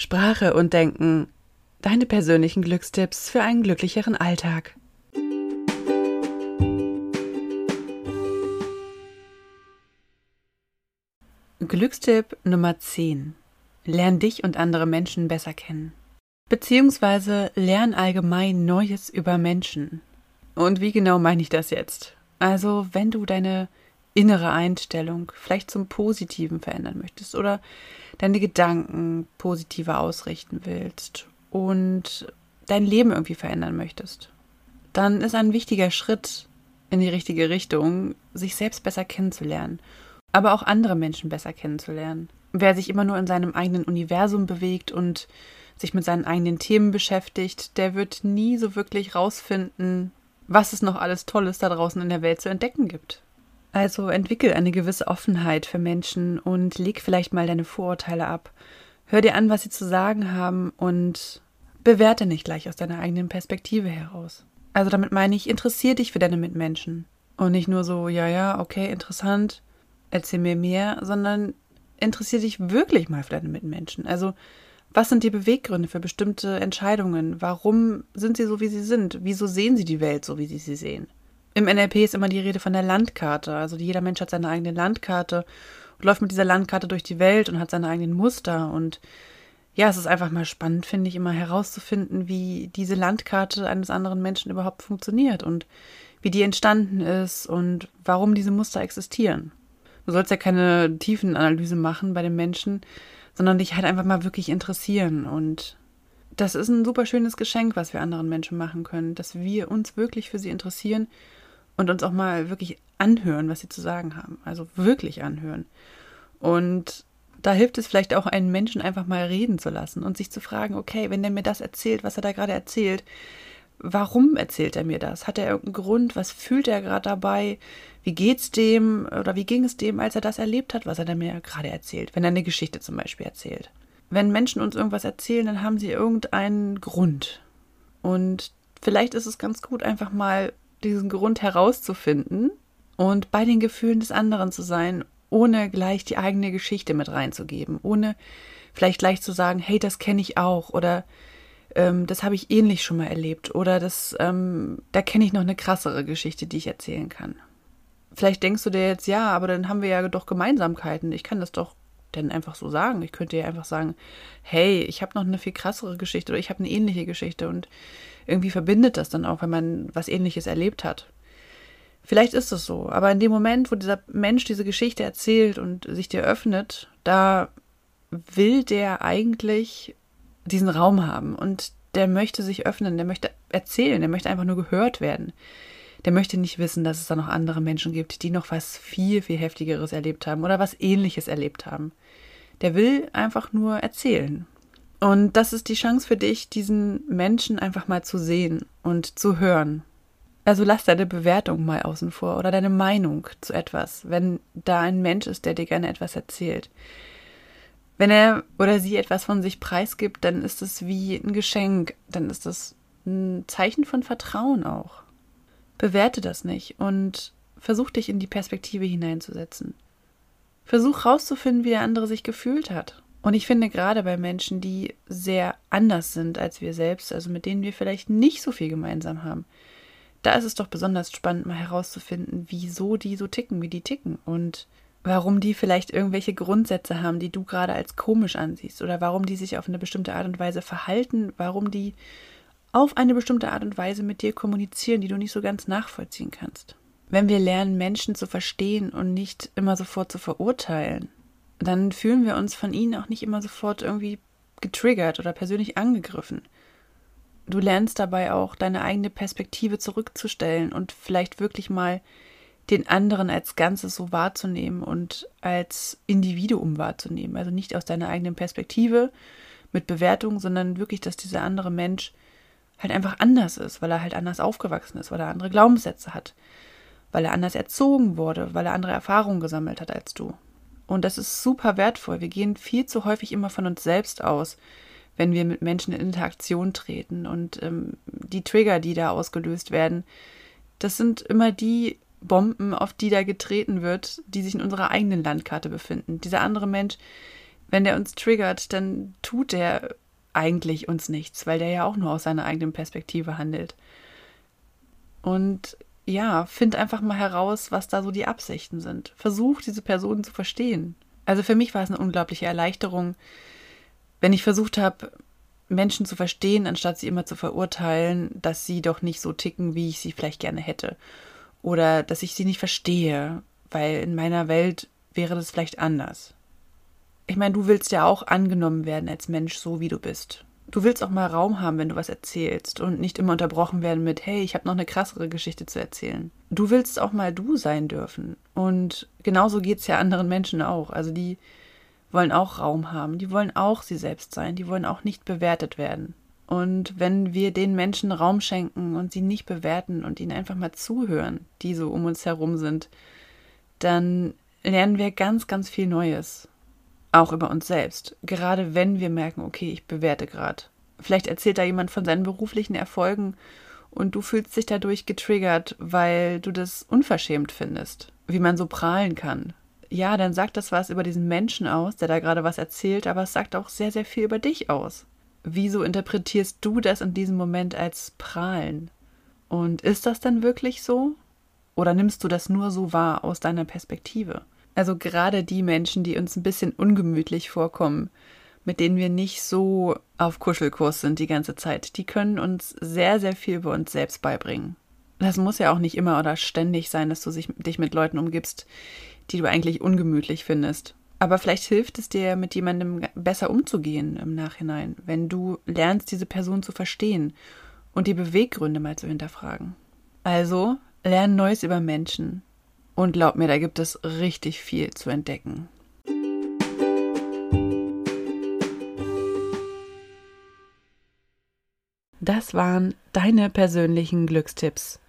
Sprache und Denken. Deine persönlichen Glückstipps für einen glücklicheren Alltag. Glückstipp Nummer 10. Lern dich und andere Menschen besser kennen. Beziehungsweise lern allgemein Neues über Menschen. Und wie genau meine ich das jetzt? Also, wenn du deine innere Einstellung vielleicht zum Positiven verändern möchtest oder deine Gedanken positiver ausrichten willst und dein Leben irgendwie verändern möchtest, dann ist ein wichtiger Schritt in die richtige Richtung, sich selbst besser kennenzulernen, aber auch andere Menschen besser kennenzulernen. Wer sich immer nur in seinem eigenen Universum bewegt und sich mit seinen eigenen Themen beschäftigt, der wird nie so wirklich rausfinden, was es noch alles Tolles da draußen in der Welt zu entdecken gibt. Also entwickel eine gewisse Offenheit für Menschen und leg vielleicht mal deine Vorurteile ab. Hör dir an, was sie zu sagen haben und bewerte nicht gleich aus deiner eigenen Perspektive heraus. Also damit meine ich, interessier dich für deine Mitmenschen. Und nicht nur so, ja, ja, okay, interessant, erzähl mir mehr, sondern interessier dich wirklich mal für deine Mitmenschen. Also, was sind die Beweggründe für bestimmte Entscheidungen? Warum sind sie so, wie sie sind? Wieso sehen sie die Welt so, wie sie sie sehen? Im NLP ist immer die Rede von der Landkarte. Also jeder Mensch hat seine eigene Landkarte und läuft mit dieser Landkarte durch die Welt und hat seine eigenen Muster. Und ja, es ist einfach mal spannend, finde ich, immer herauszufinden, wie diese Landkarte eines anderen Menschen überhaupt funktioniert und wie die entstanden ist und warum diese Muster existieren. Du sollst ja keine Tiefenanalyse machen bei den Menschen, sondern dich halt einfach mal wirklich interessieren. Und das ist ein super schönes Geschenk, was wir anderen Menschen machen können, dass wir uns wirklich für sie interessieren und uns auch mal wirklich anhören, was sie zu sagen haben. Also wirklich anhören. Und da hilft es vielleicht auch, einen Menschen einfach mal reden zu lassen und sich zu fragen, okay, wenn der mir das erzählt, was er da gerade erzählt, warum erzählt er mir das? Hat er irgendeinen Grund? Was fühlt er gerade dabei? Wie geht's dem oder wie ging es dem, als er das erlebt hat, was er da mir gerade erzählt? Wenn er eine Geschichte zum Beispiel erzählt. Wenn Menschen uns irgendwas erzählen, dann haben sie irgendeinen Grund. Und vielleicht ist es ganz gut, einfach mal diesen Grund herauszufinden und bei den Gefühlen des anderen zu sein, ohne gleich die eigene Geschichte mit reinzugeben, ohne vielleicht gleich zu sagen, hey, das kenne ich auch oder ähm, das habe ich ähnlich schon mal erlebt oder das, ähm, da kenne ich noch eine krassere Geschichte, die ich erzählen kann. Vielleicht denkst du dir jetzt, ja, aber dann haben wir ja doch Gemeinsamkeiten. Ich kann das doch dann einfach so sagen. Ich könnte ja einfach sagen, hey, ich habe noch eine viel krassere Geschichte oder ich habe eine ähnliche Geschichte und irgendwie verbindet das dann auch, wenn man was ähnliches erlebt hat. Vielleicht ist es so, aber in dem Moment, wo dieser Mensch diese Geschichte erzählt und sich dir öffnet, da will der eigentlich diesen Raum haben und der möchte sich öffnen, der möchte erzählen, der möchte einfach nur gehört werden. Der möchte nicht wissen, dass es da noch andere Menschen gibt, die noch was viel, viel heftigeres erlebt haben oder was ähnliches erlebt haben. Der will einfach nur erzählen. Und das ist die Chance für dich, diesen Menschen einfach mal zu sehen und zu hören. Also lass deine Bewertung mal außen vor oder deine Meinung zu etwas, wenn da ein Mensch ist, der dir gerne etwas erzählt. Wenn er oder sie etwas von sich preisgibt, dann ist es wie ein Geschenk, dann ist das ein Zeichen von Vertrauen auch. Bewerte das nicht und versuch dich in die Perspektive hineinzusetzen. Versuch rauszufinden, wie der andere sich gefühlt hat. Und ich finde gerade bei Menschen, die sehr anders sind als wir selbst, also mit denen wir vielleicht nicht so viel gemeinsam haben, da ist es doch besonders spannend, mal herauszufinden, wieso die so ticken, wie die ticken und warum die vielleicht irgendwelche Grundsätze haben, die du gerade als komisch ansiehst oder warum die sich auf eine bestimmte Art und Weise verhalten, warum die auf eine bestimmte Art und Weise mit dir kommunizieren, die du nicht so ganz nachvollziehen kannst. Wenn wir lernen, Menschen zu verstehen und nicht immer sofort zu verurteilen, dann fühlen wir uns von ihnen auch nicht immer sofort irgendwie getriggert oder persönlich angegriffen. Du lernst dabei auch deine eigene Perspektive zurückzustellen und vielleicht wirklich mal den anderen als Ganzes so wahrzunehmen und als Individuum wahrzunehmen. Also nicht aus deiner eigenen Perspektive mit Bewertung, sondern wirklich, dass dieser andere Mensch halt einfach anders ist, weil er halt anders aufgewachsen ist, weil er andere Glaubenssätze hat, weil er anders erzogen wurde, weil er andere Erfahrungen gesammelt hat als du. Und das ist super wertvoll. Wir gehen viel zu häufig immer von uns selbst aus, wenn wir mit Menschen in Interaktion treten. Und ähm, die Trigger, die da ausgelöst werden, das sind immer die Bomben, auf die da getreten wird, die sich in unserer eigenen Landkarte befinden. Dieser andere Mensch, Wenn der uns triggert, dann tut der eigentlich uns nichts, weil der ja auch nur aus seiner eigenen Perspektive handelt. Und ja, find einfach mal heraus, was da so die Absichten sind. Versuch, diese Person zu verstehen. Also für mich war es eine unglaubliche Erleichterung, wenn ich versucht habe, Menschen zu verstehen, anstatt sie immer zu verurteilen, dass sie doch nicht so ticken, wie ich sie vielleicht gerne hätte. Oder dass ich sie nicht verstehe, weil in meiner Welt wäre das vielleicht anders. Ich meine, du willst ja auch angenommen werden als Mensch, so wie du bist. Du willst auch mal Raum haben, wenn du was erzählst und nicht immer unterbrochen werden mit, hey, ich habe noch eine krassere Geschichte zu erzählen. Du willst auch mal du sein dürfen. Und genauso geht es ja anderen Menschen auch. Also die wollen auch Raum haben, die wollen auch sie selbst sein, die wollen auch nicht bewertet werden. Und wenn wir den Menschen Raum schenken und sie nicht bewerten und ihnen einfach mal zuhören, die so um uns herum sind, dann lernen wir ganz, ganz viel Neues. Auch über uns selbst. Gerade wenn wir merken, okay, ich bewerte gerade. Vielleicht erzählt da jemand von seinen beruflichen Erfolgen und du fühlst dich dadurch getriggert, weil du das unverschämt findest, wie man so prahlen kann, ja, dann sagt das was über diesen Menschen aus, der da gerade was erzählt, aber es sagt auch sehr, sehr viel über dich aus. Wieso interpretierst du das in diesem Moment als Prahlen? Und ist das denn wirklich so? Oder nimmst du das nur so wahr aus deiner Perspektive? Also gerade die Menschen, die uns ein bisschen ungemütlich vorkommen, mit denen wir nicht so auf Kuschelkurs sind die ganze Zeit, die können uns sehr, sehr viel über uns selbst beibringen. Das muss ja auch nicht immer oder ständig sein, dass du dich mit Leuten umgibst, die du eigentlich ungemütlich findest. Aber vielleicht hilft es dir, mit jemandem besser umzugehen im Nachhinein, wenn du lernst, diese Person zu verstehen und die Beweggründe mal zu hinterfragen. Also, lern Neues über Menschen. Und glaub mir, da gibt es richtig viel zu entdecken. Das waren deine persönlichen Glückstipps